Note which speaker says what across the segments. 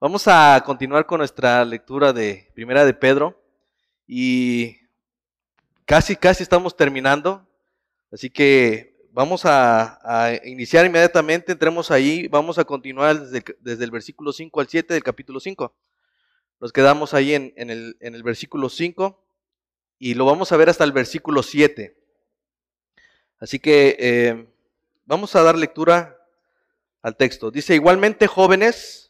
Speaker 1: Vamos a continuar con nuestra lectura de Primera de Pedro y casi, casi estamos terminando, así que vamos a, iniciar inmediatamente, entremos ahí, vamos a continuar desde, el versículo 5 al 7 del capítulo 5. Nos quedamos ahí en, el, en el versículo 5 y lo vamos a ver hasta el versículo 7. Así que eh, vamos a dar lectura al texto. Dice, igualmente jóvenes,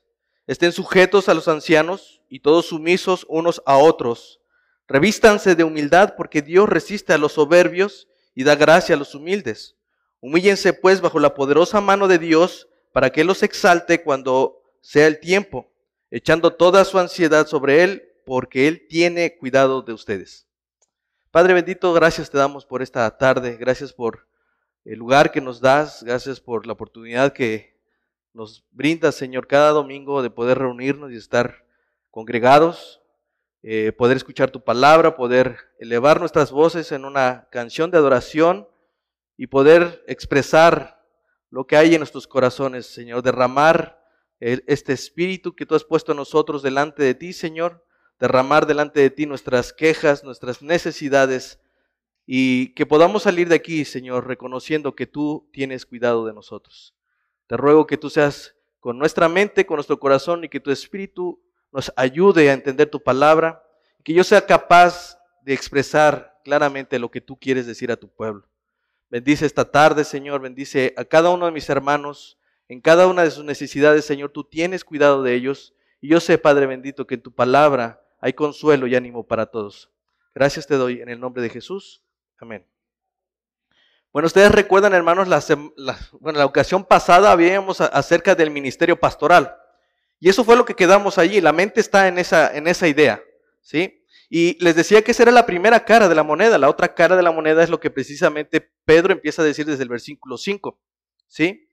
Speaker 1: estén sujetos a los ancianos y todos sumisos unos a otros. Revístanse de humildad porque Dios resiste a los soberbios y da gracia a los humildes. Humíllense pues bajo la poderosa mano de Dios para que Él los exalte cuando sea el tiempo, echando toda su ansiedad sobre Él porque Él tiene cuidado de ustedes. Padre bendito, gracias te damos por esta tarde, gracias por el lugar que nos das, gracias por la oportunidad que nos brinda, Señor, cada domingo de poder reunirnos y estar congregados, eh, poder escuchar tu palabra, poder elevar nuestras voces en una canción de adoración y poder expresar lo que hay en nuestros corazones, Señor, derramar este espíritu que tú has puesto en nosotros delante de ti, Señor, derramar delante de ti nuestras quejas, nuestras necesidades y que podamos salir de aquí, Señor, reconociendo que tú tienes cuidado de nosotros. Te ruego que tú seas con nuestra mente, con nuestro corazón y que tu espíritu nos ayude a entender tu palabra, y que yo sea capaz de expresar claramente lo que tú quieres decir a tu pueblo. Bendice esta tarde, Señor, bendice a cada uno de mis hermanos, en cada una de sus necesidades, Señor, tú tienes cuidado de ellos. Y yo sé, Padre bendito, que en tu palabra hay consuelo y ánimo para todos. Gracias te doy en el nombre de Jesús. Amén. Bueno, ustedes recuerdan, hermanos, la, la ocasión pasada habíamos acerca del ministerio pastoral. Y eso fue lo que quedamos allí. La mente está en esa, en esa idea. ¿sí? Y les decía que esa era la primera cara de la moneda. La otra cara de la moneda es lo que precisamente Pedro empieza a decir desde el versículo 5. ¿sí?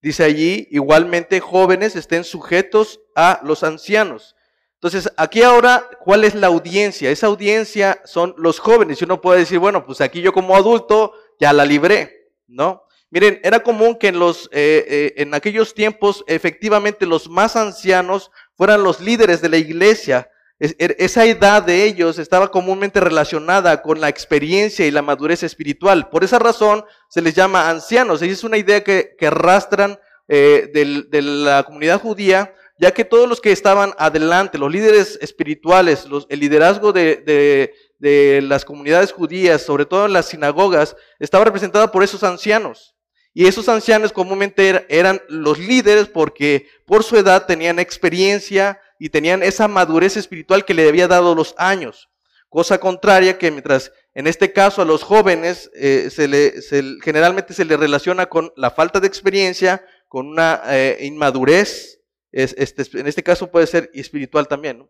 Speaker 1: Dice allí, igualmente jóvenes estén sujetos a los ancianos. Entonces, aquí ahora, ¿cuál es la audiencia? Esa audiencia son los jóvenes. Y uno puede decir, bueno, pues aquí yo como adulto ya la libré, ¿no? Miren, era común que en, los, eh, eh, en aquellos tiempos efectivamente los más ancianos fueran los líderes de la iglesia. Er, esa edad de ellos estaba comúnmente relacionada con la experiencia y la madurez espiritual. Por esa razón se les llama ancianos. Y es una idea que, que arrastran eh, de la comunidad judía, ya que todos los que estaban adelante, los líderes espirituales, los, el liderazgo de, de las comunidades judías, sobre todo en las sinagogas, estaba representada por esos ancianos. Y esos ancianos comúnmente er, eran los líderes porque por su edad tenían experiencia y tenían esa madurez espiritual que le había dado los años. Cosa contraria que mientras en este caso a los jóvenes eh, se le, generalmente se le relaciona con la falta de experiencia, con una eh, inmadurez, este, en este caso puede ser espiritual también.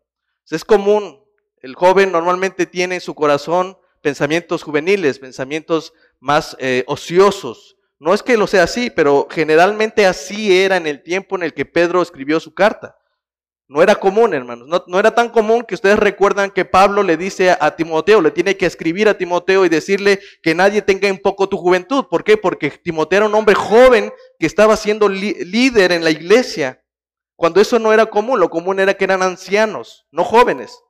Speaker 1: Es común el joven normalmente tiene en su corazón pensamientos juveniles, pensamientos más eh, ociosos. No es que lo sea así, pero generalmente así era en el tiempo en el que Pedro escribió su carta. No era común, hermanos. No, era tan común que ustedes recuerdan que Pablo le dice a, Timoteo, le tiene que escribir a Timoteo y decirle que nadie tenga en poco tu juventud. ¿Por qué? Porque Timoteo era un hombre joven que estaba siendo líder en la iglesia. Cuando eso no era común, lo común era que eran ancianos, no jóvenes.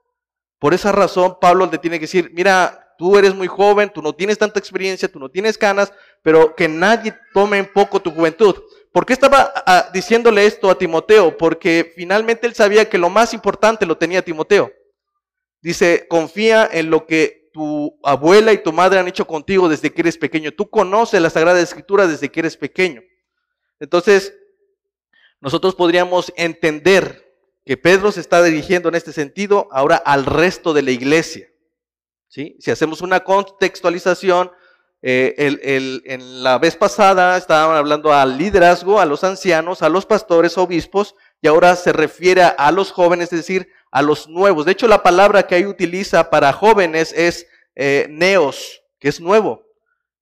Speaker 1: Por esa razón, Pablo le tiene que decir, mira, tú eres muy joven, tú no tienes tanta experiencia, tú no tienes ganas, pero que nadie tome en poco tu juventud. ¿Por qué estaba ah, diciéndole esto a Timoteo? Porque finalmente él sabía que lo más importante lo tenía Timoteo. Dice, confía en lo que tu abuela y tu madre han hecho contigo desde que eres pequeño. Tú conoces la Sagrada Escritura desde que eres pequeño. Entonces, nosotros podríamos entender que Pedro se está dirigiendo en este sentido ahora al resto de la iglesia. ¿sí? Si hacemos una contextualización, eh, en la vez pasada estaban hablando al liderazgo, a los ancianos, a los pastores, obispos, y ahora se refiere a los jóvenes, es decir, a los nuevos. De hecho, la palabra que ahí utiliza para jóvenes es eh, neos, que es nuevo.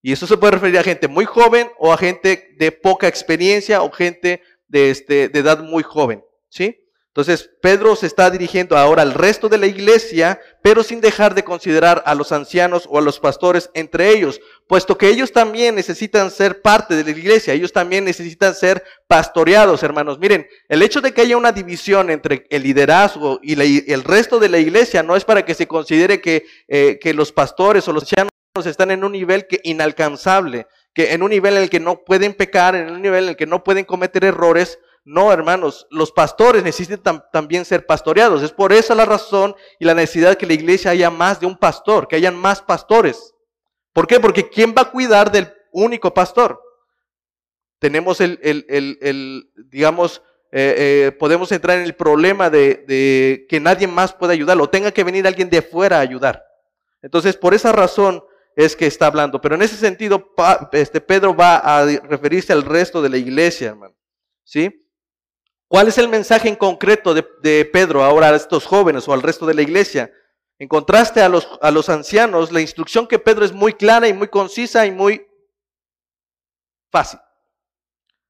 Speaker 1: Y eso se puede referir a gente muy joven o a gente de poca experiencia o gente de, este, de edad muy joven. ¿sí? Entonces, Pedro se está dirigiendo ahora al resto de la iglesia, pero sin dejar de considerar a los ancianos o a los pastores entre ellos, puesto que ellos también necesitan ser parte de la iglesia, ellos también necesitan ser pastoreados, hermanos. Miren, el hecho de que haya una división entre el liderazgo y, el resto de la iglesia no es para que se considere que, eh, que los pastores o los ancianos están en un nivel que inalcanzable, que en un nivel en el que no pueden pecar, en un nivel en el que no pueden cometer errores, no, hermanos, los pastores necesitan también ser pastoreados. Es por esa la razón y la necesidad que la iglesia haya más de un pastor, que hayan más pastores. ¿Por qué? Porque ¿quién va a cuidar del único pastor? Tenemos el, el, el, digamos, eh, eh, podemos entrar en el problema de, que nadie más pueda ayudarlo, tenga que venir alguien de afuera a ayudar. Entonces, por esa razón es que está hablando. Pero en ese sentido, este Pedro va a referirse al resto de la iglesia, hermano. ¿Sí? ¿Cuál es el mensaje en concreto de, Pedro ahora a estos jóvenes o al resto de la iglesia? En contraste a los, a los ancianos, la instrucción que Pedro es muy clara y muy concisa y muy fácil.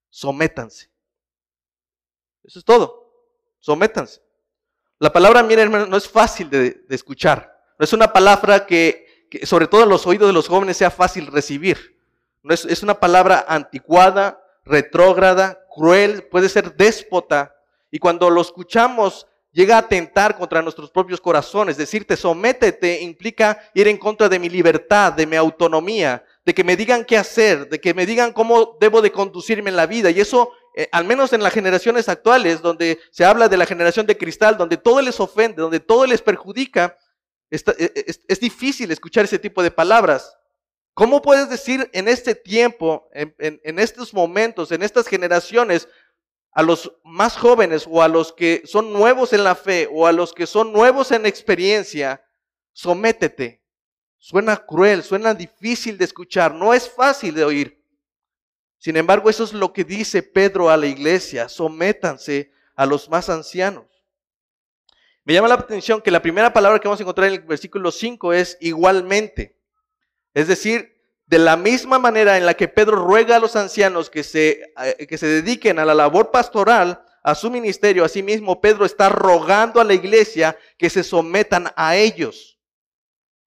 Speaker 1: Sométanse. Eso es todo. Sométanse. La palabra, miren, hermano, no es fácil de, escuchar. No es una palabra que, sobre todo en los oídos de los jóvenes, sea fácil recibir. No es, es una palabra anticuada, retrógrada, cruel, puede ser déspota. Y cuando lo escuchamos, llega a atentar contra nuestros propios corazones. Decirte, sométete, implica ir en contra de mi libertad, de mi autonomía, de que me digan qué hacer, de que me digan cómo debo de conducirme en la vida. Y eso, eh, al menos en las generaciones actuales, donde se habla de la generación de cristal, donde todo les ofende, donde todo les perjudica, eh, es difícil escuchar ese tipo de palabras. ¿Cómo puedes decir en este tiempo, en, estos momentos, en estas generaciones, a los más jóvenes o a los que son nuevos en la fe o a los que son nuevos en experiencia, sométete? Suena cruel, suena difícil de escuchar, no es fácil de oír. Sin embargo, eso es lo que dice Pedro a la iglesia, sométanse a los más ancianos. Me llama la atención que la primera palabra que vamos a encontrar en el versículo 5 es igualmente. Es decir, de la misma manera en la que Pedro ruega a los ancianos que se, eh, que se dediquen a la labor pastoral, a su ministerio, asimismo Pedro está rogando a la iglesia que se sometan a ellos.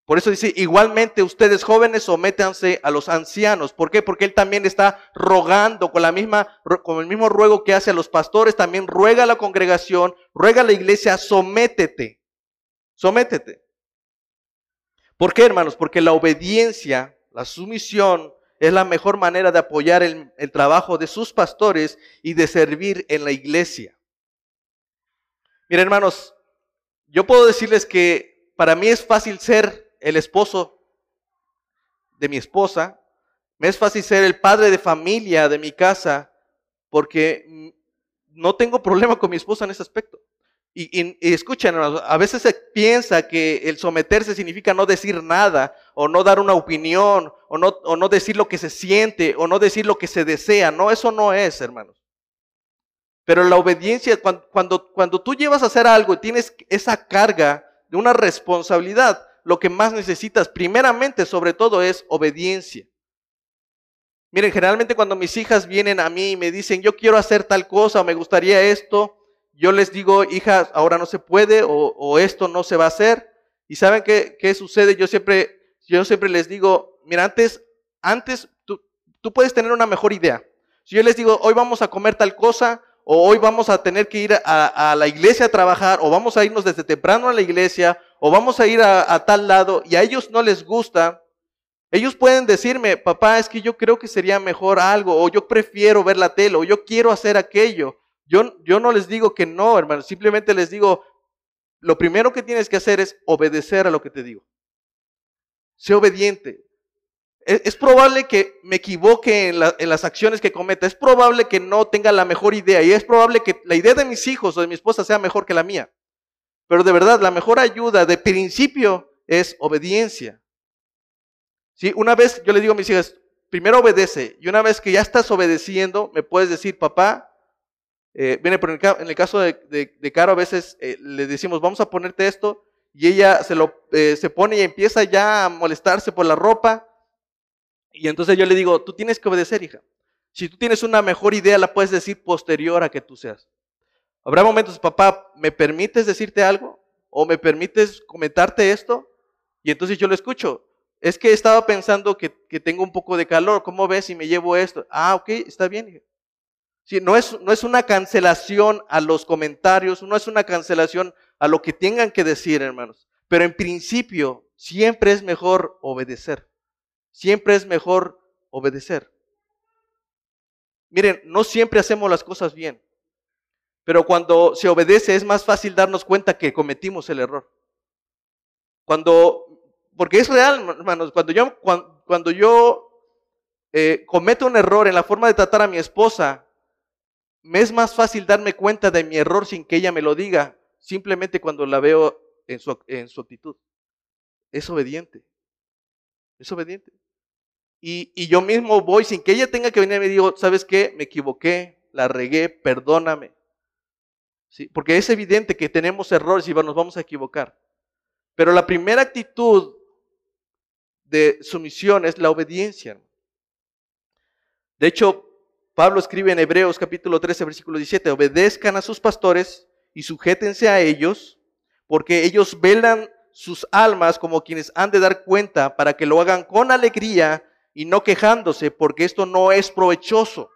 Speaker 1: Por eso dice, igualmente ustedes jóvenes sométanse a los ancianos. ¿Por qué? Porque él también está rogando con la misma, con el mismo ruego que hace a los pastores, también ruega a la congregación, ruega a la iglesia, sométete, sométete. ¿Por qué, hermanos? Porque la obediencia, la sumisión, es la mejor manera de apoyar el, trabajo de sus pastores y de servir en la iglesia. Miren, hermanos, yo puedo decirles que para mí es fácil ser el esposo de mi esposa, me es fácil ser el padre de familia de mi casa, porque no tengo problema con mi esposa en ese aspecto. Y, escuchen, a veces se piensa que el someterse significa no decir nada, o no dar una opinión, o no, o no decir lo que se siente, o no decir lo que se desea. No, eso no es, hermanos. Pero la obediencia, cuando, cuando, cuando tú llevas a hacer algo y tienes esa carga de una responsabilidad, lo que más necesitas, primeramente, sobre todo, es obediencia. Miren, generalmente cuando mis hijas vienen a mí y me dicen, yo quiero hacer tal cosa o me gustaría esto, yo les digo, hija, ahora no se puede o, esto no se va a hacer. ¿Y saben qué, qué, sucede? Yo siempre, yo siempre les digo, mira, antes, antes tú, tú puedes tener una mejor idea. Si yo les digo, hoy vamos a comer tal cosa, o hoy vamos a tener que ir a, la iglesia a trabajar, o vamos a irnos desde temprano a la iglesia, o vamos a ir a, a, tal lado, y a ellos no les gusta, ellos pueden decirme, papá, es que yo creo que sería mejor algo, o yo prefiero ver la tele, o yo quiero hacer aquello. Yo, no les digo que no, hermano, simplemente les digo, lo primero que tienes que hacer es obedecer a lo que te digo. Sé obediente. E, es, probable que me equivoque en, las acciones que cometa. Es probable que no tenga la mejor idea. Y es probable que la idea de mis hijos o de mi esposa sea mejor que la mía. Pero de verdad, la mejor ayuda de principio es obediencia. ¿Sí? Una vez yo le digo a mis hijas, primero obedece. Y una vez que ya estás obedeciendo, me puedes decir, papá, eh, viene por en el caso de, de, Caro, a veces eh, le decimos, vamos a ponerte esto, y ella se, lo, eh, se pone y empieza ya a molestarse por la ropa. Y entonces yo le digo, tú tienes que obedecer, hija. Si tú tienes una mejor idea, la puedes decir posterior a que tú seas. Habrá momentos, papá, ¿me permites decirte algo? ¿O me permites comentarte esto? Y entonces yo lo escucho. Es que estaba pensando que, tengo un poco de calor. ¿Cómo ves si me llevo esto? Ah, ok, está bien. No, es, no es una cancelación a los comentarios, no es una cancelación a lo que tengan que decir, hermanos. Pero en principio, siempre es mejor obedecer. Siempre es mejor obedecer. Miren, no siempre hacemos las cosas bien. Pero cuando se obedece es más fácil darnos cuenta que cometimos el error. Cuando, porque es real, hermanos, cuando yo, cuando, yo eh, cometo un error en la forma de tratar a mi esposa, me es más fácil darme cuenta de mi error sin que ella me lo diga, simplemente cuando la veo en su, actitud. Es obediente. Es obediente. Y, yo mismo voy sin que ella tenga que venir y me digo, ¿sabes qué? Me equivoqué, la regué, perdóname. Porque es evidente que tenemos errores y nos vamos a equivocar. Pero la primera actitud de sumisión es la obediencia. De hecho, Pablo escribe en Hebreos capítulo 13, versículo 17, obedezcan a sus pastores y sujétense a ellos, porque ellos velan sus almas como quienes han de dar cuenta para que lo hagan con alegría y no quejándose, porque esto no es provechoso.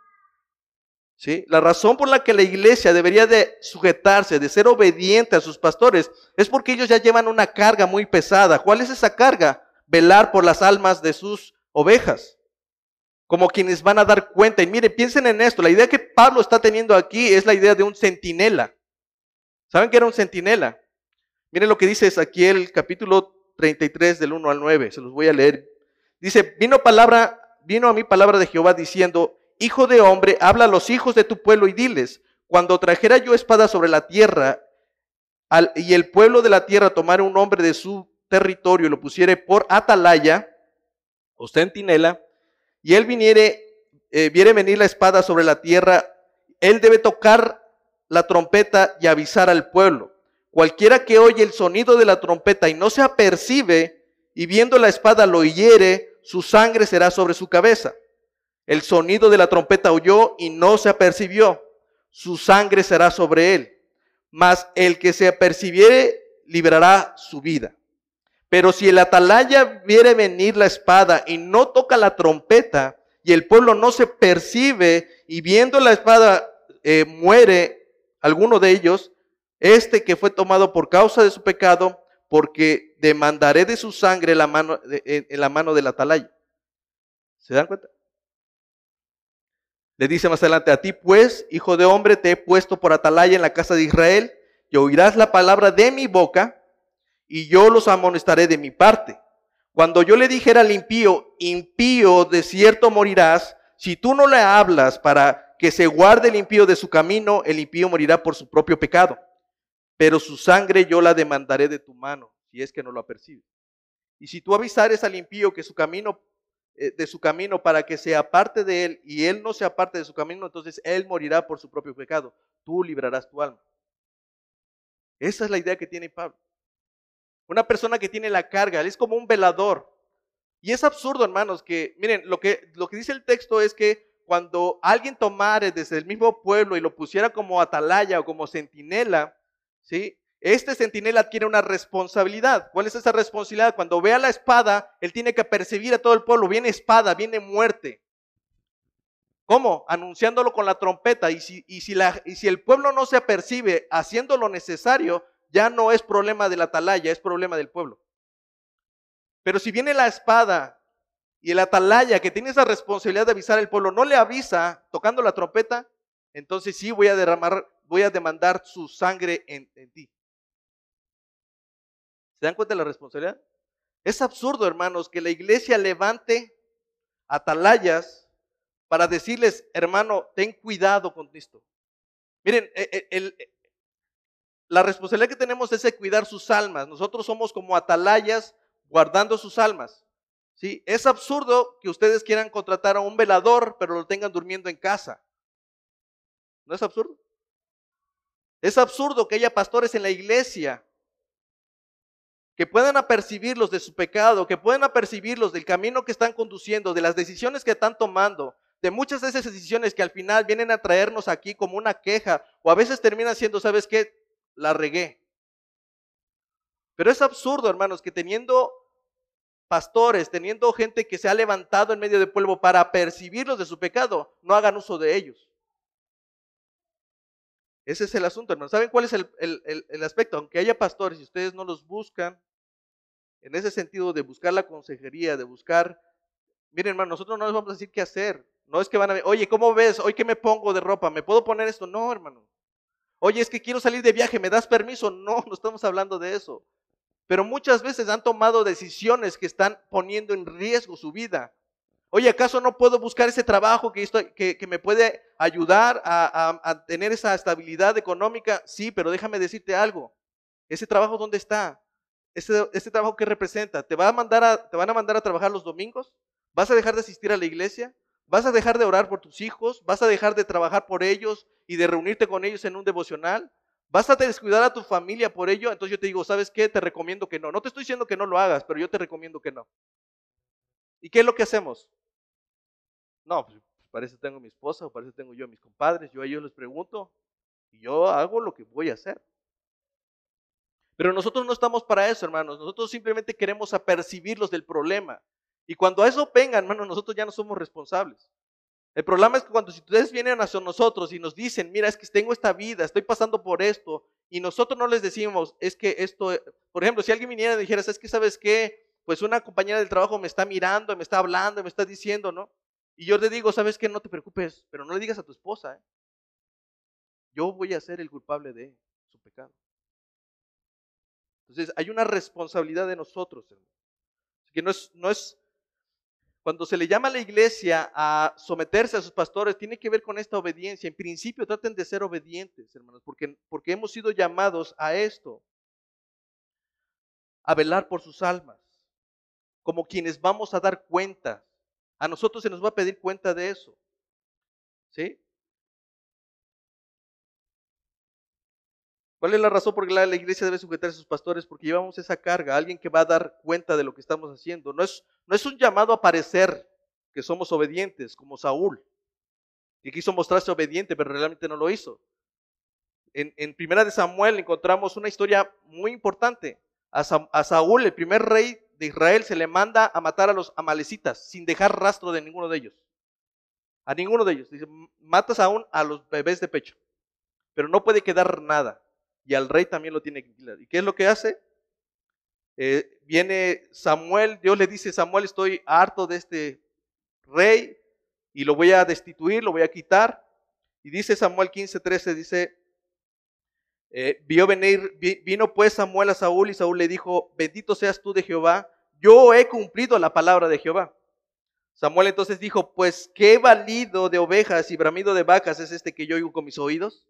Speaker 1: La razón por la que la iglesia debería de sujetarse, de ser obediente a sus pastores, es porque ellos ya llevan una carga muy pesada. ¿Cuál es esa carga? Velar por las almas de sus ovejas. Como quienes van a dar cuenta. Y miren, piensen en esto. La idea que Pablo está teniendo aquí es la idea de un centinela. ¿Saben qué era un centinela? Miren lo que dice aquí el capítulo 33 del 1 al 9. Se los voy a leer. Dice, vino palabra, vino a mí palabra de Jehová diciendo, Hijo de hombre, habla a los hijos de tu pueblo y diles, cuando trajera yo espada sobre la tierra y el pueblo de la tierra tomara un hombre de su territorio y lo pusiere por atalaya o centinela, y él viniere, eh, viere venir la espada sobre la tierra, él debe tocar la trompeta y avisar al pueblo. Cualquiera que oye el sonido de la trompeta y no se apercibe, y viendo la espada lo hiere, su sangre será sobre su cabeza. El sonido de la trompeta oyó y no se apercibió. Su sangre será sobre él. Mas el que se apercibiere librará su vida. Pero si el atalaya viere venir la espada y no toca la trompeta, y el pueblo no se percibe, y viendo la espada eh, muere alguno de ellos, este que fue tomado por causa de su pecado, porque demandaré de su sangre la mano, en la mano del atalaya. ¿Se dan cuenta? Le dice más adelante, a ti pues, hijo de hombre, te he puesto por atalaya en la casa de Israel, y oirás la palabra de mi boca, y yo los amonestaré de mi parte. Cuando yo le dijera al impío, impío, de cierto morirás, si tú no le hablas para que se guarde el impío de su camino, el impío morirá por su propio pecado. Pero su sangre yo la demandaré de tu mano, si es que no lo apercibes. Y si tú avisares al impío que su camino eh, de su camino para que se aparte de él y él no se aparte de su camino, entonces él morirá por su propio pecado. Tú librarás tu alma. Esa es la idea que tiene Pablo. Una persona que tiene la carga, él es como un velador. Y es absurdo, hermanos, que, miren, lo que, lo que dice el texto es que cuando alguien tomare desde el mismo pueblo y lo pusiera como atalaya o como centinela, ¿sí? Este centinela adquiere una responsabilidad. ¿Cuál es esa responsabilidad? Cuando vea la espada, él tiene que percibir a todo el pueblo. Viene espada, viene muerte. ¿Cómo? Anunciándolo con la trompeta. Y si, y si, la, y si el pueblo no se apercibe haciendo lo necesario, ya no es problema de la atalaya, es problema del pueblo. Pero si viene la espada y el atalaya que tiene esa responsabilidad de avisar al pueblo no le avisa tocando la trompeta, entonces sí voy a derramar, voy a demandar su sangre en ti. ¿Se dan cuenta de la responsabilidad? Es absurdo, hermanos, que la iglesia levante atalayas para decirles, hermano, ten cuidado con esto. Miren, e, e, la responsabilidad que tenemos es de cuidar sus almas. Nosotros somos como atalayas guardando sus almas. ¿sí? Es absurdo que ustedes quieran contratar a un velador, pero lo tengan durmiendo en casa. ¿No es absurdo? Es absurdo que haya pastores en la iglesia que puedan apercibirlos de su pecado, que puedan apercibirlos del camino que están conduciendo, de las decisiones que están tomando, de muchas de esas decisiones que al final vienen a traernos aquí como una queja o a veces terminan siendo, ¿sabes qué? La regué. Pero es absurdo, hermanos, que teniendo pastores, teniendo gente que se ha levantado en medio del pueblo para percibirlos de su pecado, no hagan uso de ellos. Ese es el asunto, hermanos. ¿Saben cuál es el, el, aspecto? Aunque haya pastores y ustedes no los buscan, en ese sentido de buscar la consejería, de buscar, miren, hermano, nosotros no les vamos a decir qué hacer. No es que van a ver, oye, ¿cómo ves? Hoy que me pongo de ropa, ¿me puedo poner esto? No, hermano. Oye, es que quiero salir de viaje, ¿me das permiso? No, no estamos hablando de eso. Pero muchas veces han tomado decisiones que están poniendo en riesgo su vida. Oye, ¿acaso no puedo buscar ese trabajo que, estoy, que, me puede ayudar a, tener esa estabilidad económica? Sí, pero déjame decirte algo. ¿Ese trabajo dónde está? ¿Ese, trabajo qué representa? ¿Te, va a mandar a, ¿Te van a mandar a trabajar los domingos? ¿Vas a dejar de asistir a la iglesia? ¿Vas a dejar de orar por tus hijos? ¿Vas a dejar de trabajar por ellos y de reunirte con ellos en un devocional? ¿Vas a descuidar a tu familia por ello? Entonces yo te digo, ¿sabes qué? Te recomiendo que no. No te estoy diciendo que no lo hagas, pero yo te recomiendo que no. ¿Y qué es lo que hacemos? No, pues parece que tengo a mi esposa o parece tengo yo a mis compadres. Yo a ellos les pregunto y yo hago lo que voy a hacer. Pero nosotros no estamos para eso, hermanos. Nosotros simplemente queremos apercibirlos del problema. Y cuando a eso vengan, hermanos, nosotros ya no somos responsables. El problema es que cuando ustedes vienen hacia nosotros y nos dicen, mira, es que tengo esta vida, estoy pasando por esto, y nosotros no les decimos, es que esto, por ejemplo, si alguien viniera y dijera, es que sabes qué, pues una compañera del trabajo me está mirando, me está hablando, me está diciendo, ¿no? Y yo le digo, sabes qué, no te preocupes, pero no le digas a tu esposa, ¿eh? Yo voy a ser el culpable de su pecado. Entonces, hay una responsabilidad de nosotros, hermano. Que no es, no es cuando se le llama a la iglesia a someterse a sus pastores, tiene que ver con esta obediencia. En principio, traten de ser obedientes, hermanos, porque, porque hemos sido llamados a esto, a velar por sus almas, como quienes vamos a dar cuenta. A nosotros se nos va a pedir cuenta de eso. ¿Sí? ¿Cuál es la razón por la la iglesia debe sujetar a sus pastores? Porque llevamos esa carga, alguien que va a dar cuenta de lo que estamos haciendo. No es, no es un llamado a parecer que somos obedientes, como Saúl, que quiso mostrarse obediente, pero realmente no lo hizo. En, en Primera de Samuel encontramos una historia muy importante. A, a Saúl, el primer rey de Israel, se le manda a matar a los amalecitas sin dejar rastro de ninguno de ellos. A ninguno de ellos. Dice, matas aún a los bebés de pecho, pero no puede quedar nada y al rey también lo tiene que quitar. ¿Y qué es lo que hace? Eh, viene Samuel, Dios le dice, Samuel, estoy harto de este rey y lo voy a destituir, lo voy a quitar. Y dice Samuel 15:13, dice, eh, vio venir, vino pues Samuel a Saúl y Saúl le dijo, bendito seas tú de Jehová, yo he cumplido la palabra de Jehová. Samuel entonces dijo, pues qué valido de ovejas y bramido de vacas es este que yo oigo con mis oídos.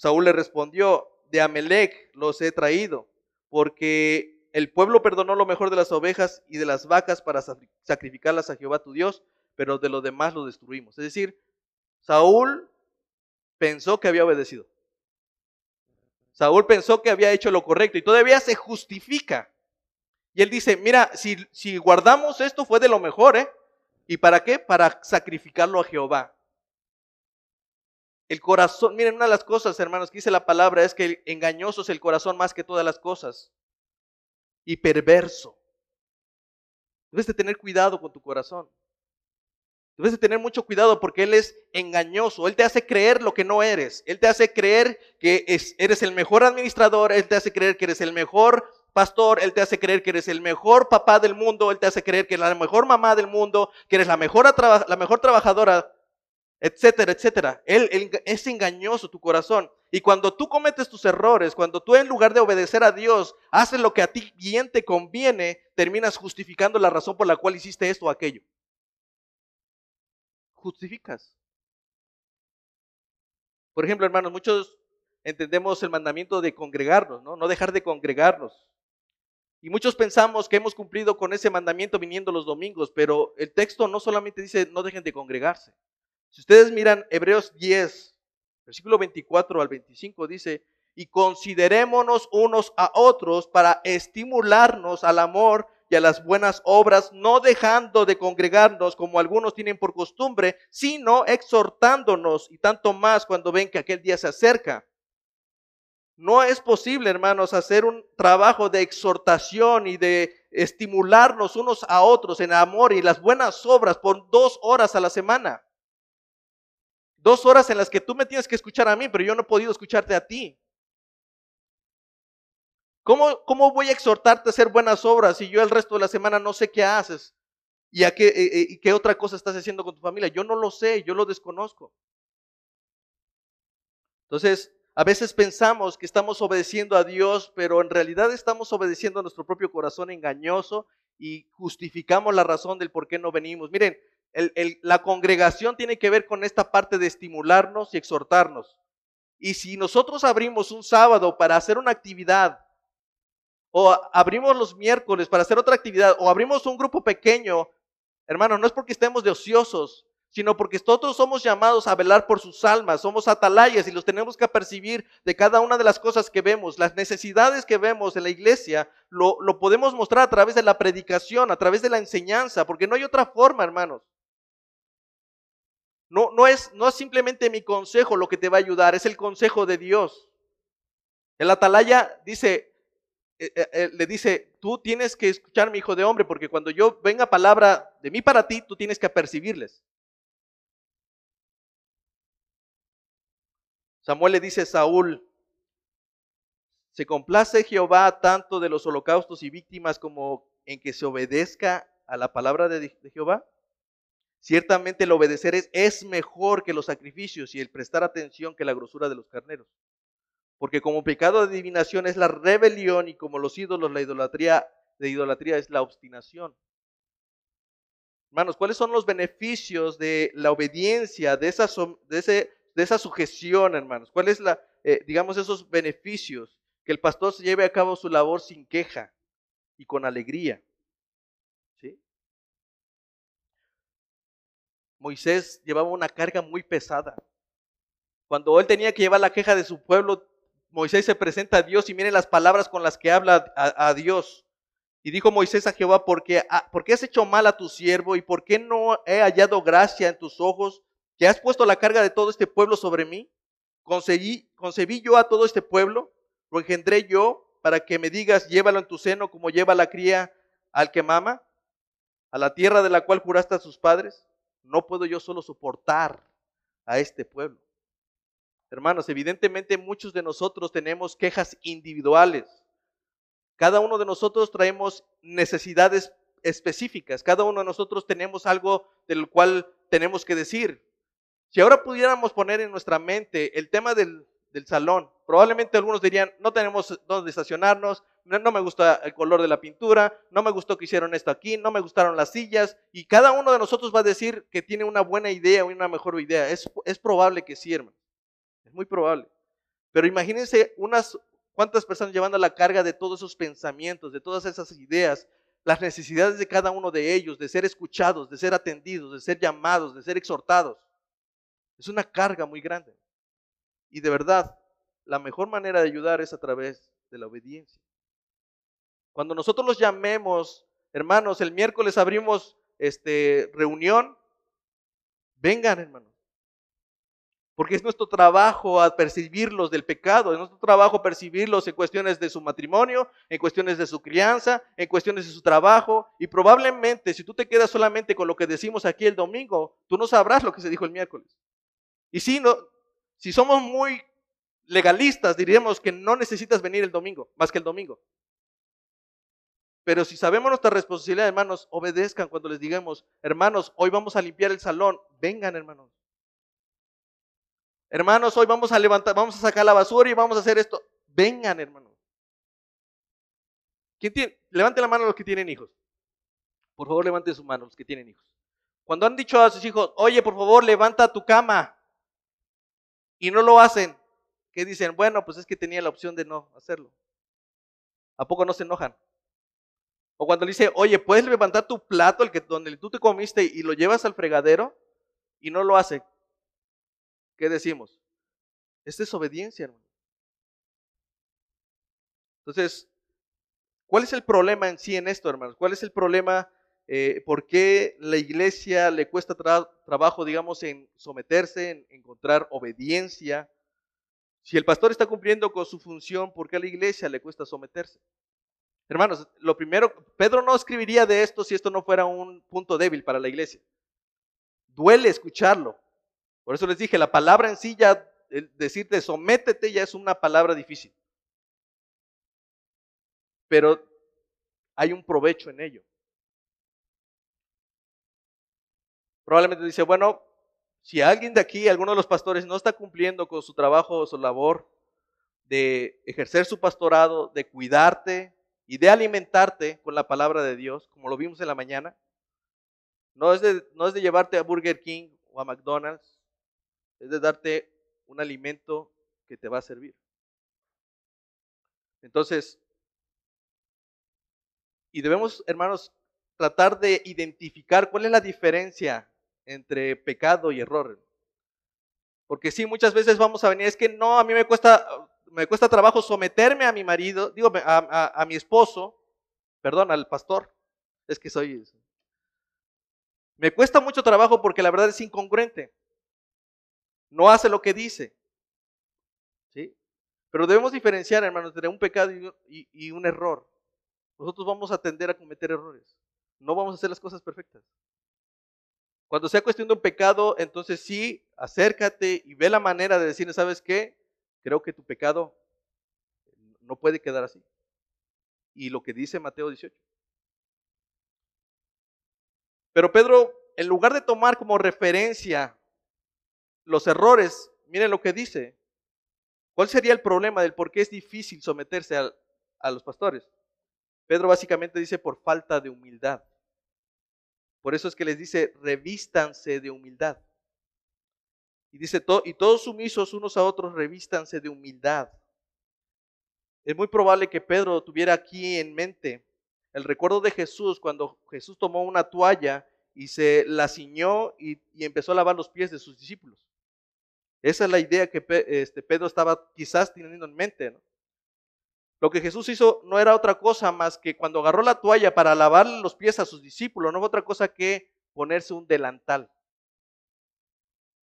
Speaker 1: Saúl le respondió, de Amelec los he traído, porque el pueblo perdonó lo mejor de las ovejas y de las vacas para sacrificarlas a Jehová tu Dios, pero de lo demás lo destruimos. Es decir, Saúl pensó que había obedecido. Saúl pensó que había hecho lo correcto y todavía se justifica. Y él dice, mira, si, si guardamos esto fue de lo mejor, ¿eh? ¿Y para qué? Para sacrificarlo a Jehová. El corazón, miren, una de las cosas, hermanos, que dice la palabra es que engañoso es el corazón más que todas las cosas. Y perverso. Debes de tener cuidado con tu corazón. Debes de tener mucho cuidado porque Él es engañoso. Él te hace creer lo que no eres. Él te hace creer que eres el mejor administrador. Él te hace creer que eres el mejor pastor. Él te hace creer que eres el mejor papá del mundo. Él te hace creer que eres la mejor mamá del mundo. Que eres la mejor, la mejor trabajadora etcétera, etcétera. Él, es engañoso tu corazón. Y cuando tú cometes tus errores, cuando tú en lugar de obedecer a Dios, haces lo que a ti bien te conviene, terminas justificando la razón por la cual hiciste esto o aquello. Justificas. Por ejemplo, hermanos, muchos entendemos el mandamiento de congregarnos, ¿no? No dejar de congregarnos. Y muchos pensamos que hemos cumplido con ese mandamiento viniendo los domingos, pero el texto no solamente dice no dejen de congregarse. Si ustedes miran Hebreos 10, versículo 24 al 25, dice, y considerémonos unos a otros para estimularnos al amor y a las buenas obras, no dejando de congregarnos como algunos tienen por costumbre, sino exhortándonos y tanto más cuando ven que aquel día se acerca. No es posible, hermanos, hacer un trabajo de exhortación y de estimularnos unos a otros en amor y las buenas obras por dos horas a la semana. Dos horas en las que tú me tienes que escuchar a mí, pero yo no he podido escucharte a ti. ¿Cómo, cómo voy a exhortarte a hacer buenas obras si yo el resto de la semana no sé qué haces? ¿Y, a qué, eh, eh, y qué otra cosa estás haciendo con tu familia? Yo no lo sé, yo lo desconozco. Entonces, a veces pensamos que estamos obedeciendo a Dios, pero en realidad estamos obedeciendo a nuestro propio corazón engañoso y justificamos la razón del por qué no venimos. Miren, la congregación tiene que ver con esta parte de estimularnos y exhortarnos. Y si nosotros abrimos un sábado para hacer una actividad, o abrimos los miércoles para hacer otra actividad, o abrimos un grupo pequeño, hermano, no es porque estemos de ociosos, sino porque todos somos llamados a velar por sus almas, somos atalayas y los tenemos que percibir de cada una de las cosas que vemos, las necesidades que vemos en la iglesia, lo podemos mostrar a través de la predicación, a través de la enseñanza, porque no hay otra forma, hermanos. No, no, es, no es simplemente mi consejo lo que te va a ayudar, es el consejo de Dios. El atalaya dice, eh, eh, eh, le dice, tú tienes que escuchar mi hijo de hombre, porque cuando yo venga palabra de mí para ti, tú tienes que apercibirles. Samuel le dice a Saúl, ¿se complace Jehová tanto de los holocaustos y víctimas como en que se obedezca a la palabra de, Jehová? Ciertamente el obedecer es, es, mejor que los sacrificios y el prestar atención que la grosura de los carneros. Porque como pecado de adivinación es la rebelión y como los ídolos la idolatría de idolatría es la obstinación. Hermanos, ¿cuáles son los beneficios de la obediencia, de, esa, de de esa sujeción, hermanos? ¿Cuál es la, eh, digamos, esos beneficios? Que el pastor se lleve a cabo su labor sin queja y con alegría. ¿Sí? Moisés llevaba una carga muy pesada. Cuando él tenía que llevar la queja de su pueblo, Moisés se presenta a Dios y miren las palabras con las que habla a, Dios. Y dijo Moisés a Jehová, ¿por qué, ¿por qué has hecho mal a tu siervo y por qué no he hallado gracia en tus ojos ¿Que has puesto la carga de todo este pueblo sobre mí? ¿Concebí, concebí yo a todo este pueblo? ¿Lo engendré yo para que me digas, llévalo en tu seno como lleva la cría al que mama? ¿A la tierra de la cual juraste a sus padres? No puedo yo solo soportar a este pueblo. Hermanos, evidentemente muchos de nosotros tenemos quejas individuales. Cada uno de nosotros traemos necesidades específicas. Cada uno de nosotros tenemos algo del cual tenemos que decir. Si ahora pudiéramos poner en nuestra mente el tema del, salón, probablemente algunos dirían, no tenemos dónde estacionarnos, no, me gusta el color de la pintura, no me gustó que hicieron esto aquí, no me gustaron las sillas, y cada uno de nosotros va a decir que tiene una buena idea o una mejor idea. Es, es probable que sí. Es muy probable. Pero imagínense unas cuantas personas llevando la carga de todos esos pensamientos, de todas esas ideas, las necesidades de cada uno de ellos, de ser escuchados, de ser atendidos, de ser llamados, de ser exhortados. Es una carga muy grande. Y de verdad, la mejor manera de ayudar es a través de la obediencia. Cuando nosotros los llamemos, hermanos, el miércoles abrimos este reunión, vengan, hermanos. Porque es nuestro trabajo percibirlos del pecado, es nuestro trabajo percibirlos en cuestiones de su matrimonio, en cuestiones de su crianza, en cuestiones de su trabajo. Y probablemente si tú te quedas solamente con lo que decimos aquí el domingo, tú no sabrás lo que se dijo el miércoles. Y si, no, si somos muy legalistas, diríamos que no necesitas venir el domingo, más que el domingo. Pero si sabemos nuestra responsabilidad, hermanos, obedezcan cuando les digamos, hermanos, hoy vamos a limpiar el salón, vengan, hermanos. Hermanos, hoy vamos a levantar, vamos a sacar la basura y vamos a hacer esto. Vengan, hermanos. ¿Quién tiene? Levanten la mano los que tienen hijos. Por favor, levanten su mano los que tienen hijos. Cuando han dicho a sus hijos, oye, por favor, levanta tu cama y no lo hacen, que dicen, bueno, pues es que tenía la opción de no hacerlo. ¿A poco no se enojan? O cuando le dice, oye, ¿puedes levantar tu plato, el que, donde tú te comiste, y lo llevas al fregadero? Y no lo hace. ¿Qué decimos? Es obediencia, hermano. Entonces, ¿Cuál es el problema en sí en esto, hermanos? ¿Cuál es el problema? Eh, ¿Por qué la iglesia le cuesta trabajo, digamos, en someterse, en encontrar obediencia? Si el pastor está cumpliendo con su función, ¿por qué a la iglesia le cuesta someterse? Hermanos, lo primero, Pedro no escribiría de esto si esto no fuera un punto débil para la iglesia. Duele escucharlo. Por eso les dije, la palabra en sí ya, decirte sométete ya es una palabra difícil. Pero hay un provecho en ello. Probablemente dice, bueno, si alguien de aquí, alguno de los pastores, no está cumpliendo con su trabajo o su labor de ejercer su pastorado, de cuidarte y de alimentarte con la palabra de Dios, como lo vimos en la mañana, no es de, no es de llevarte a Burger King o a McDonald's, es de darte un alimento que te va a servir. Entonces, y debemos, hermanos, tratar de identificar cuál es la diferencia entre pecado y error. Porque sí, muchas veces vamos a venir, es que no, a mí me cuesta, me cuesta trabajo someterme a mi marido, digo, a, mi esposo, perdón, al pastor, es que soy... Me cuesta mucho trabajo porque la verdad es incongruente. No hace lo que dice. ¿Sí? Pero debemos diferenciar, hermanos, entre un pecado y un error. Nosotros vamos a tender a cometer errores. No vamos a hacer las cosas perfectas. Cuando sea cuestión de un pecado, entonces sí, acércate y ve la manera de decirle, ¿sabes qué? Creo que tu pecado no puede quedar así. Y lo que dice Mateo 18. Pero Pedro, en lugar de tomar como referencia los errores, miren lo que dice. ¿Cuál sería el problema del por qué es difícil someterse a, a los pastores? Pedro básicamente dice por falta de humildad. Por eso es que les dice, revístanse de humildad. Y dice, y todos sumisos unos a otros, revístanse de humildad. Es muy probable que Pedro tuviera aquí en mente el recuerdo de Jesús cuando Jesús tomó una toalla y se la ciñó y, empezó a lavar los pies de sus discípulos. Esa es la idea que este, Pedro estaba quizás teniendo en mente. Lo que Jesús hizo no era otra cosa más que cuando agarró la toalla para lavar los pies a sus discípulos, no fue otra cosa que ponerse un delantal.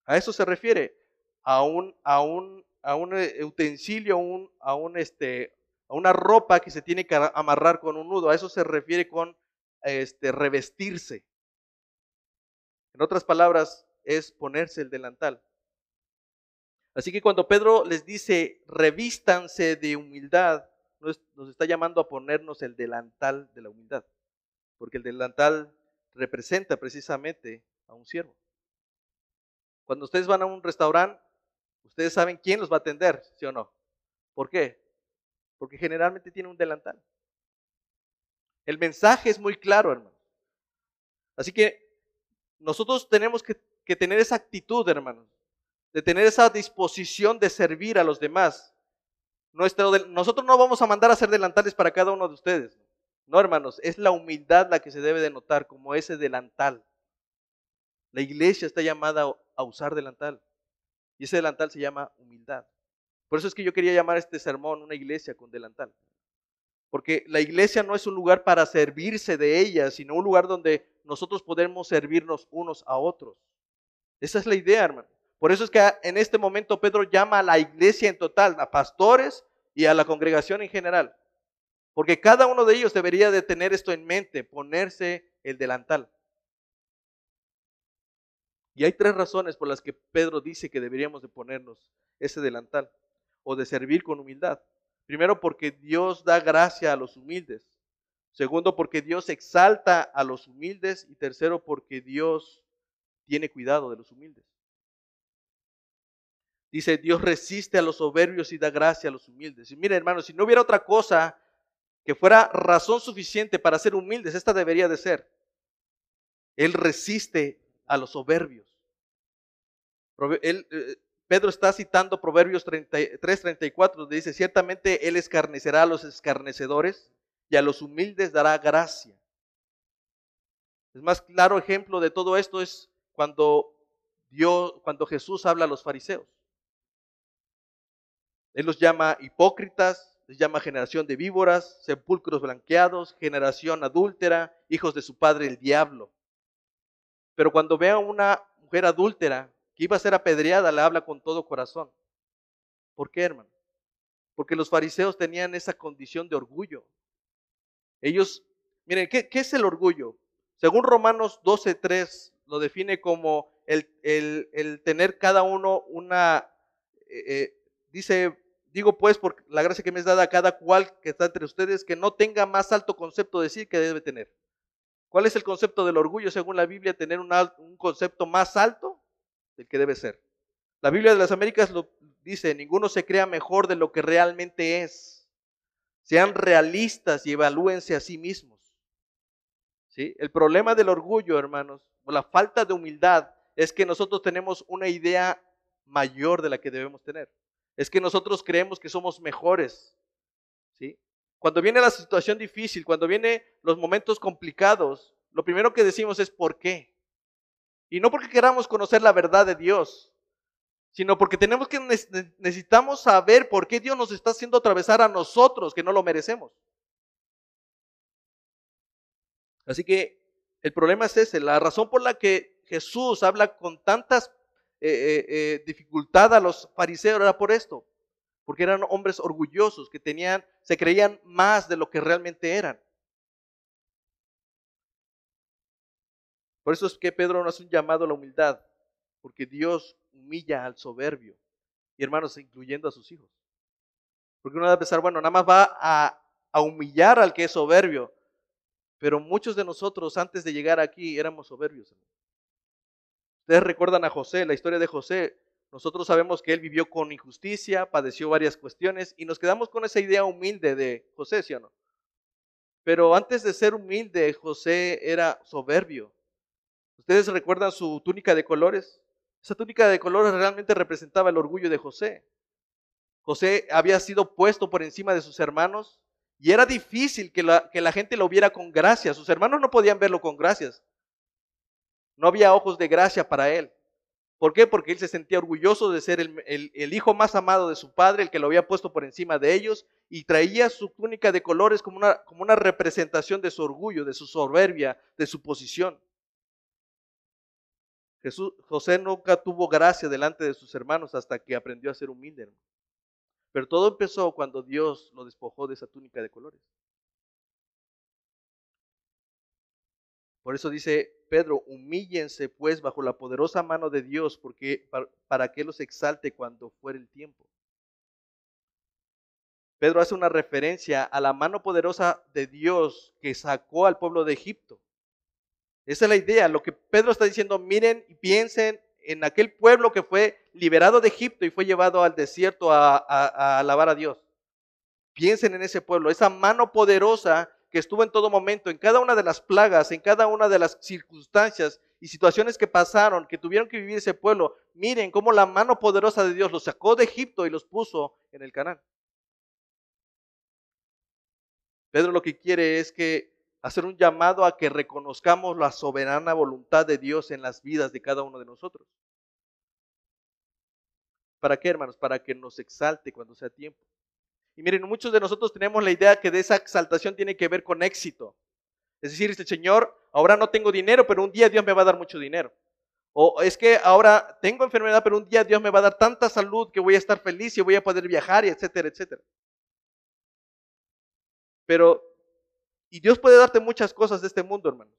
Speaker 1: A eso se refiere, a un, a un, a un eh, utensilio, a, un, a, un este, a una ropa que se tiene que amarrar con un nudo. A eso se refiere con este, revestirse. En otras palabras, es ponerse el delantal. Así que cuando Pedro les dice, revístanse de humildad, nos está llamando a ponernos el delantal de la humildad, porque el delantal representa precisamente a un siervo. Cuando ustedes van a un restaurante, ustedes saben quién los va a atender, ¿sí o no? ¿Por qué? Porque generalmente tiene un delantal. El mensaje es muy claro, hermanos. Así que nosotros tenemos que, tener esa actitud, hermanos, de tener esa disposición de servir a los demás, nosotros no vamos a mandar a hacer delantales para cada uno de ustedes. No, hermanos, es la humildad la que se debe de notar como ese delantal. La iglesia está llamada a usar delantal. Y ese delantal se llama humildad. Por eso es que yo quería llamar este sermón una iglesia con delantal. Porque la iglesia no es un lugar para servirse de ella, sino un lugar donde nosotros podemos servirnos unos a otros. Esa es la idea, hermano. Por eso es que en este momento Pedro llama a la iglesia en total, a pastores y a la congregación en general. Porque cada uno de ellos debería de tener esto en mente, ponerse el delantal. Y hay tres razones por las que Pedro dice que deberíamos de ponernos ese delantal o de servir con humildad. Primero porque Dios da gracia a los humildes. Segundo porque Dios exalta a los humildes. Y tercero porque Dios tiene cuidado de los humildes. Dice, Dios resiste a los soberbios y da gracia a los humildes. Y mire, hermanos, si no hubiera otra cosa que fuera razón suficiente para ser humildes, esta debería de ser. Él resiste a los soberbios. Eh, Pedro está citando Proverbios 3:34, donde dice, ciertamente Él escarnecerá a los escarnecedores y a los humildes dará gracia. El más claro ejemplo de todo esto es cuando, Dios, cuando Jesús habla a los fariseos. Él los llama hipócritas les llama generación de víboras, sepulcros blanqueados, generación adúltera, hijos de su padre el diablo. Pero cuando ve a una mujer adúltera que iba a ser apedreada, le habla con todo corazón. ¿Por qué, hermano? Porque los fariseos tenían esa condición de orgullo. Ellos, miren, ¿qué, es el orgullo? Según Romanos 12.3 lo define como el, tener cada uno una, eh, eh, dice, digo pues por la gracia que me es dada a cada cual que está entre ustedes, que no tenga más alto concepto de sí que debe tener. ¿Cuál es el concepto del orgullo según la Biblia? Tener un, concepto más alto del que debe ser. La Biblia de las Américas lo dice, ninguno se crea mejor de lo que realmente es. Sean realistas y evalúense a sí mismos. ¿Sí? El problema del orgullo, hermanos, o la falta de humildad, es que nosotros tenemos una idea mayor de la que debemos tener. Es que nosotros creemos que somos mejores. ¿sí? Cuando viene la situación difícil, cuando vienen los momentos complicados, lo primero que decimos es ¿por qué? Y no porque queramos conocer la verdad de Dios, sino porque tenemos que necesitamos saber por qué Dios nos está haciendo atravesar a nosotros que no lo merecemos. Así que el problema es ese, la razón por la que Jesús habla con tantas eh, eh, eh, dificultad a los fariseos era por esto, porque eran hombres orgullosos que tenían, se creían más de lo que realmente eran. Por eso es que Pedro nos hace un llamado a la humildad, porque Dios humilla al soberbio, y hermanos, incluyendo a sus hijos. Porque uno a pensar, bueno, nada más va a, a humillar al que es soberbio, pero muchos de nosotros antes de llegar aquí éramos soberbios. Ustedes recuerdan a José, la historia de José. Nosotros sabemos que él vivió con injusticia, padeció varias cuestiones y nos quedamos con esa idea humilde de José, ¿sí o no? Pero antes de ser humilde, José era soberbio. ¿Ustedes recuerdan su túnica de colores? Esa túnica de colores realmente representaba el orgullo de José. José había sido puesto por encima de sus hermanos y era difícil que la, que la gente lo viera con gracia. Sus hermanos no podían verlo con gracias. No había ojos de gracia para él. ¿Por qué? Porque él se sentía orgulloso de ser el, hijo más amado de su padre, el que lo había puesto por encima de ellos, y traía su túnica de colores como una, representación de su orgullo, de su soberbia, de su posición. José nunca tuvo gracia delante de sus hermanos hasta que aprendió a ser humilde. Pero todo empezó cuando Dios lo despojó de esa túnica de colores. Por eso dice Pedro, humíllense pues bajo la poderosa mano de Dios, porque para, que los exalte cuando fuere el tiempo. Pedro hace una referencia a la mano poderosa de Dios que sacó al pueblo de Egipto. Esa es la idea. Lo que Pedro está diciendo, miren y piensen en aquel pueblo que fue liberado de Egipto y fue llevado al desierto a, a alabar a Dios. Piensen en ese pueblo, esa mano poderosa que estuvo en todo momento, en cada una de las plagas, en cada una de las circunstancias y situaciones que pasaron, que tuvieron que vivir ese pueblo. Miren cómo la mano poderosa de Dios los sacó de Egipto y los puso en el canal. Pedro lo que quiere es que hacer un llamado a que reconozcamos la soberana voluntad de Dios en las vidas de cada uno de nosotros. ¿Para qué, hermanos? Para que nos exalte cuando sea tiempo. Y miren, muchos de nosotros tenemos la idea que de esa exaltación tiene que ver con éxito. Es decir, este Señor, ahora no tengo dinero, pero un día Dios me va a dar mucho dinero. O es que ahora tengo enfermedad, pero un día Dios me va a dar tanta salud que voy a estar feliz y voy a poder viajar, y etcétera, etcétera. Pero, y Dios puede darte muchas cosas de este mundo, hermano.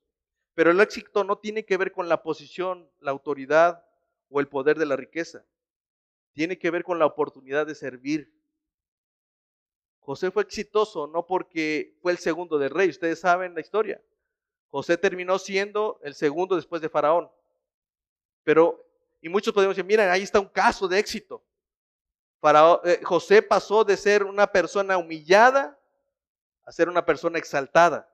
Speaker 1: Pero el éxito no tiene que ver con la posición, la autoridad o el poder de la riqueza. Tiene que ver con la oportunidad de servir José fue exitoso no porque fue el segundo del rey, ustedes saben la historia. José terminó siendo el segundo después de Faraón. Pero, y muchos podemos decir, miren, ahí está un caso de éxito. Eh, José pasó de ser una persona humillada a ser una persona exaltada.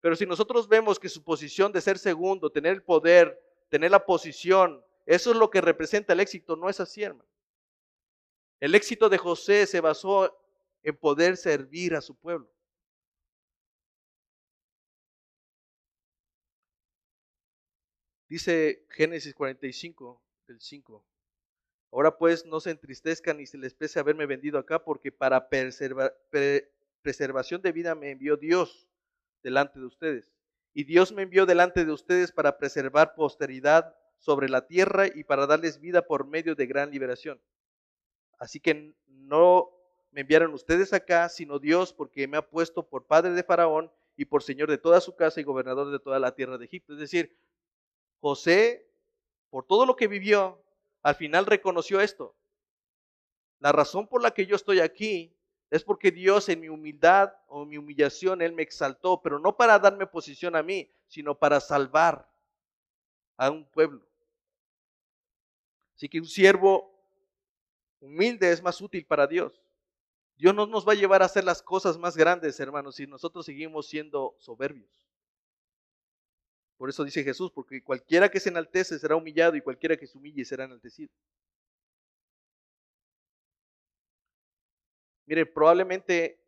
Speaker 1: Pero si nosotros vemos que su posición de ser segundo, tener el poder, tener la posición, eso es lo que representa el éxito, no es así, hermano. El éxito de José se basó en poder servir a su pueblo. Dice Génesis 45, del 5. Ahora pues no se entristezcan ni se les pese haberme vendido acá, porque para preservación de vida me envió Dios delante de ustedes. Y Dios me envió delante de ustedes para preservar posteridad sobre la tierra y para darles vida por medio de gran liberación. Así que no me enviaron ustedes acá, sino Dios, porque me ha puesto por padre de Faraón y por señor de toda su casa y gobernador de toda la tierra de Egipto. Es decir, José, por todo lo que vivió, al final reconoció esto. La razón por la que yo estoy aquí es porque Dios en mi humildad o mi humillación, Él me exaltó, pero no para darme posición a mí, sino para salvar a un pueblo. Así que un siervo humilde es más útil para Dios. Dios no nos va a llevar a hacer las cosas más grandes, hermanos, si nosotros seguimos siendo soberbios. Por eso dice Jesús, porque cualquiera que se enaltece será humillado y cualquiera que se humille será enaltecido. Mire, probablemente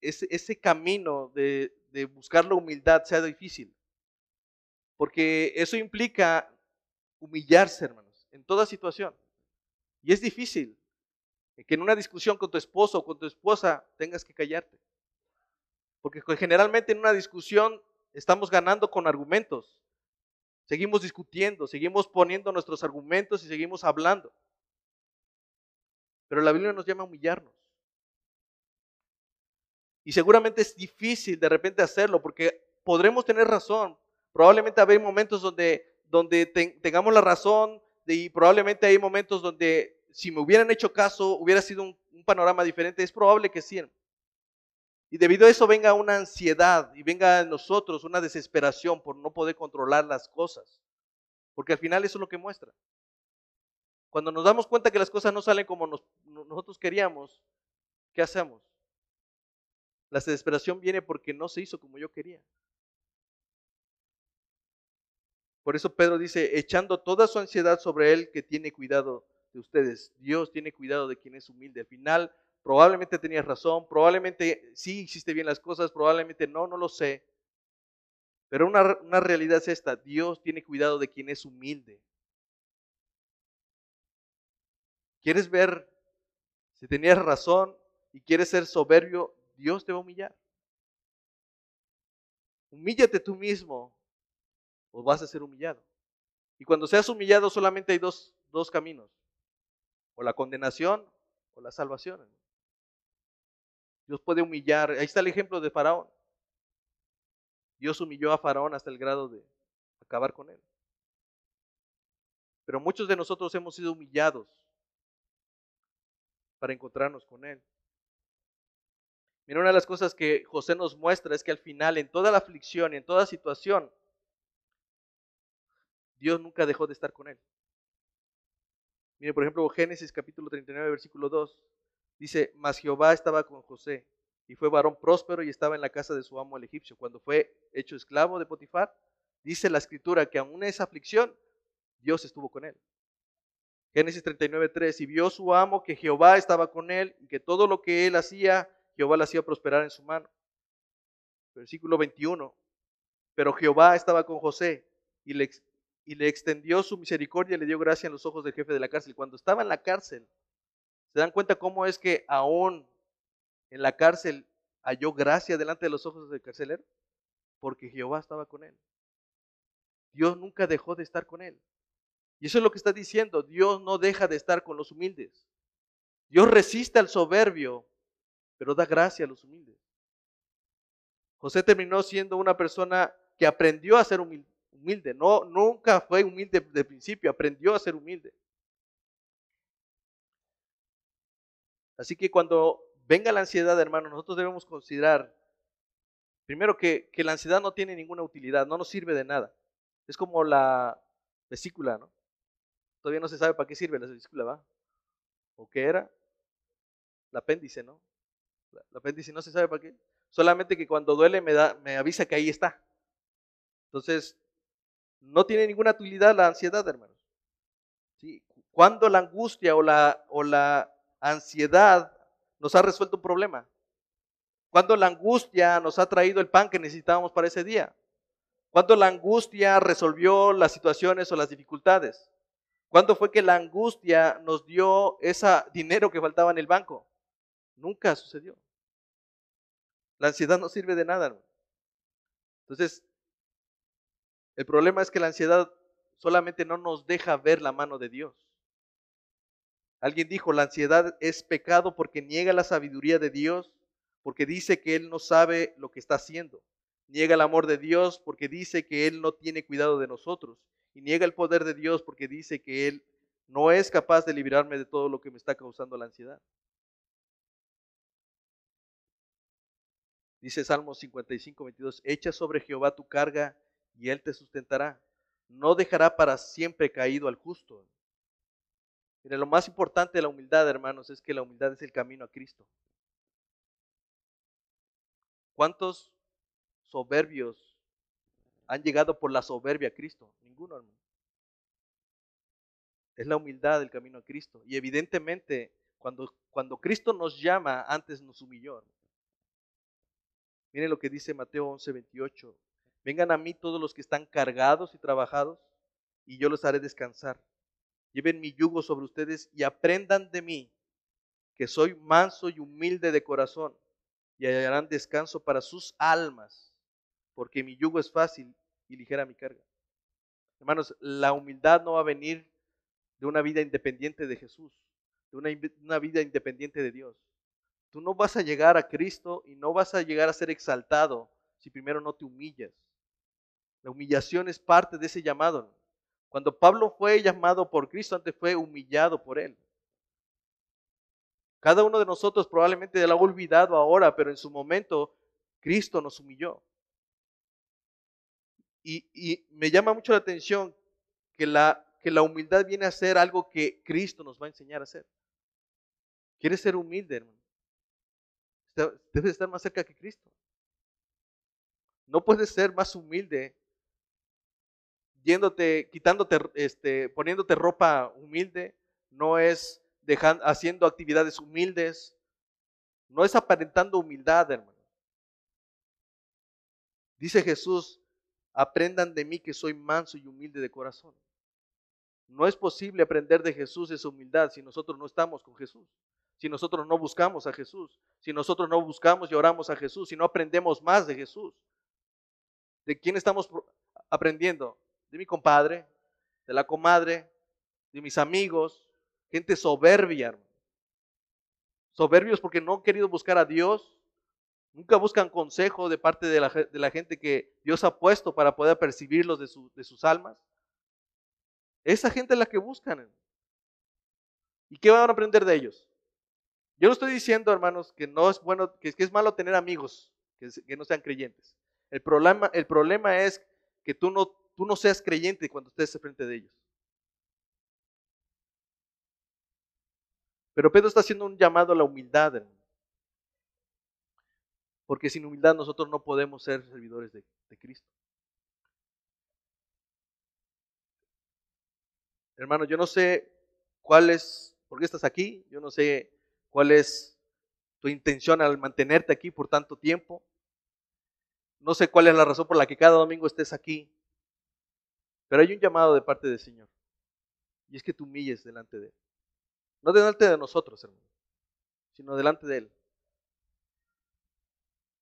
Speaker 1: ese, camino de, de buscar la humildad sea difícil, porque eso implica humillarse, hermanos, en toda situación. Y es difícil que en una discusión con tu esposo o con tu esposa tengas que callarte. Porque generalmente en una discusión estamos ganando con argumentos. Seguimos discutiendo, seguimos poniendo nuestros argumentos y seguimos hablando. Pero la Biblia nos llama a humillarnos. Y seguramente es difícil de repente hacerlo porque podremos tener razón. Probablemente habrá momentos donde, donde tengamos la razón y probablemente hay momentos donde si me hubieran hecho caso hubiera sido un, panorama diferente. Es probable que sí. Y debido a eso venga una ansiedad y venga en nosotros una desesperación por no poder controlar las cosas. Porque al final eso es lo que muestra. Cuando nos damos cuenta que las cosas no salen como nosotros queríamos, ¿qué hacemos? La desesperación viene porque no se hizo como yo quería. Por eso Pedro dice, echando toda su ansiedad sobre él que tiene cuidado de ustedes. Dios tiene cuidado de quien es humilde. Al final Probablemente tenías razón, probablemente sí hiciste bien las cosas, probablemente no, no lo sé. Pero una, una realidad es esta, Dios tiene cuidado de quien es humilde. ¿Quieres ver si tenías razón y quieres ser soberbio? Dios te va a humillar. Humíllate tú mismo o vas a ser humillado. Y cuando seas humillado solamente hay dos, dos caminos, o la condenación o la salvación. Dios puede humillar. Ahí está el ejemplo de Faraón. Dios humilló a Faraón hasta el grado de acabar con él. Pero muchos de nosotros hemos sido humillados para encontrarnos con Él. Mira, una de las cosas que José nos muestra es que al final, en toda la aflicción y en toda situación, Dios nunca dejó de estar con Él. Mire, por ejemplo, Génesis capítulo 39, versículo 2. Dice, mas Jehová estaba con José y fue varón próspero y estaba en la casa de su amo el egipcio. Cuando fue hecho esclavo de Potifar, dice la escritura que aún en esa aflicción, Dios estuvo con él. Génesis 39, 3, y vio su amo que Jehová estaba con él y que todo lo que él hacía, Jehová le hacía prosperar en su mano. Versículo 21, pero Jehová estaba con José y le, y le extendió su misericordia y le dio gracia en los ojos del jefe de la cárcel. Cuando estaba en la cárcel, ¿Se dan cuenta cómo es que aún en la cárcel halló gracia delante de los ojos del carcelero? Porque Jehová estaba con él. Dios nunca dejó de estar con él. Y eso es lo que está diciendo. Dios no deja de estar con los humildes. Dios resiste al soberbio, pero da gracia a los humildes. José terminó siendo una persona que aprendió a ser humilde. No, nunca fue humilde de principio, aprendió a ser humilde. Así que cuando venga la ansiedad, hermano, nosotros debemos considerar, primero que, la ansiedad no tiene ninguna utilidad, no nos sirve de nada. Es como la vesícula, ¿no? Todavía no se sabe para qué sirve la vesícula, ¿va? ¿O qué era? El apéndice, ¿no? El apéndice no se sabe para qué. Solamente que cuando duele me, da, me avisa que ahí está. Entonces, no tiene ninguna utilidad la ansiedad, hermanos. ¿Sí? Cuando la angustia o la, o la ansiedad nos ha resuelto un problema? Cuando la angustia nos ha traído el pan que necesitábamos para ese día? Cuando la angustia resolvió las situaciones o las dificultades? ¿Cuándo fue que la angustia nos dio ese dinero que faltaba en el banco? Nunca sucedió. La ansiedad no sirve de nada. Hermano. Entonces, el problema es que la ansiedad solamente no nos deja ver la mano de Dios. Alguien dijo, la ansiedad es pecado porque niega la sabiduría de Dios, porque dice que Él no sabe lo que está haciendo. Niega el amor de Dios porque dice que Él no tiene cuidado de nosotros. Y niega el poder de Dios porque dice que Él no es capaz de librarme de todo lo que me está causando la ansiedad. Dice Salmo 55, 22, echa sobre Jehová tu carga y Él te sustentará. No dejará para siempre caído al justo. Mire, lo más importante de la humildad, hermanos, es que la humildad es el camino a Cristo. ¿Cuántos soberbios han llegado por la soberbia a Cristo? Ninguno, hermano. Es la humildad el camino a Cristo. Y evidentemente, cuando, cuando Cristo nos llama, antes nos humilló. Miren lo que dice Mateo 11, 28. Vengan a mí todos los que están cargados y trabajados, y yo los haré descansar. Lleven mi yugo sobre ustedes y aprendan de mí, que soy manso y humilde de corazón, y hallarán descanso para sus almas, porque mi yugo es fácil y ligera mi carga. Hermanos, la humildad no va a venir de una vida independiente de Jesús, de una, vida independiente de Dios. Tú no vas a llegar a Cristo y no vas a llegar a ser exaltado si primero no te humillas. La humillación es parte de ese llamado. Cuando Pablo fue llamado por Cristo, antes fue humillado por él. Cada uno de nosotros probablemente lo ha olvidado ahora, pero en su momento Cristo nos humilló. Y, me llama mucho la atención que la, que la humildad viene a ser algo que Cristo nos va a enseñar a hacer. ¿Quieres ser humilde, hermano? Debes estar más cerca que Cristo. No puedes ser más humilde yéndote, quitándote, este, poniéndote ropa humilde, no es dejando, haciendo actividades humildes, no es aparentando humildad, hermano. Dice Jesús, aprendan de mí que soy manso y humilde de corazón. No es posible aprender de Jesús esa humildad si nosotros no estamos con Jesús, si nosotros no buscamos a Jesús, si nosotros no buscamos y oramos a Jesús, si no aprendemos más de Jesús. ¿De quién estamos aprendiendo? De mi compadre, de la comadre, de mis amigos, gente soberbia, Soberbios porque no han querido buscar a Dios, nunca buscan consejo de parte de la, gente que Dios ha puesto para poder percibirlos de, de sus almas. Esa gente es la que buscan. ¿Y qué van a aprender de ellos? Yo no estoy diciendo, hermanos, que no es bueno, que, es malo tener amigos que, que no sean creyentes. El problema, el problema es que tú no tú no seas creyente cuando estés frente de ellos. Pero Pedro está haciendo un llamado a la humildad, Porque sin humildad nosotros no podemos ser servidores de, de Cristo. Hermano, yo no sé cuál es, por qué estás aquí, yo no sé cuál es tu intención al mantenerte aquí por tanto tiempo. No sé cuál es la razón por la que cada domingo estés aquí. Pero hay un llamado de parte del Señor. Y es que tú humilles delante de Él. No delante de nosotros, hermano, sino delante de Él.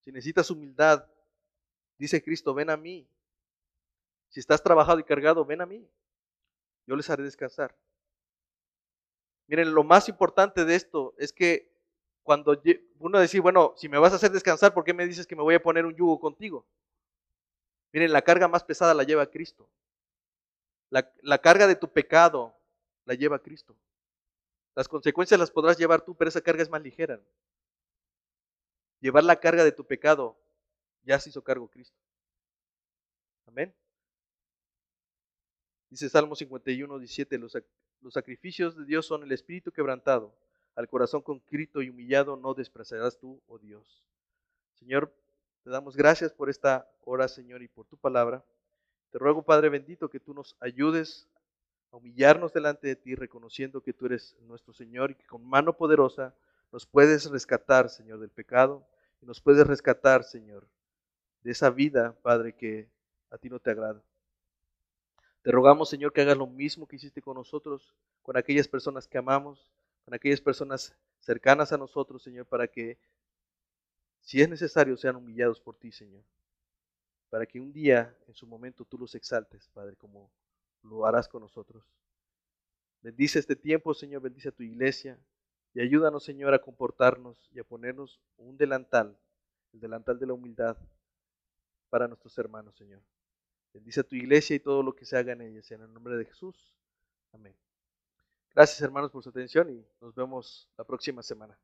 Speaker 1: Si necesitas humildad, dice Cristo, ven a mí. Si estás trabajado y cargado, ven a mí. Yo les haré descansar. Miren, lo más importante de esto es que cuando uno dice, bueno, si me vas a hacer descansar, ¿por qué me dices que me voy a poner un yugo contigo? Miren, la carga más pesada la lleva Cristo. La, carga de tu pecado la lleva Cristo. Las consecuencias las podrás llevar tú, pero esa carga es más ligera. Llevar la carga de tu pecado ya se hizo cargo Cristo. Amén. Dice Salmo 51, 17, los, sacrificios de Dios son el espíritu quebrantado, al corazón concrito y humillado no despreciarás tú, oh Dios. Señor, te damos gracias por esta hora, Señor, y por tu palabra. Te ruego, Padre bendito, que tú nos ayudes a humillarnos delante de ti, reconociendo que tú eres nuestro Señor y que con mano poderosa nos puedes rescatar, Señor, del pecado y nos puedes rescatar, Señor, de esa vida, Padre, que a ti no te agrada. Te rogamos, Señor, que hagas lo mismo que hiciste con nosotros, con aquellas personas que amamos, con aquellas personas cercanas a nosotros, Señor, para que, si es necesario, sean humillados por ti, Señor. Para que un día, en su momento, tú los exaltes, Padre, como lo harás con nosotros. Bendice este tiempo, Señor, bendice a tu iglesia y ayúdanos, Señor, a comportarnos y a ponernos un delantal, el delantal de la humildad para nuestros hermanos, Señor. Bendice a tu iglesia y todo lo que se haga en ella, en el nombre de Jesús. Amén. Gracias, hermanos, por su atención y nos vemos la próxima semana.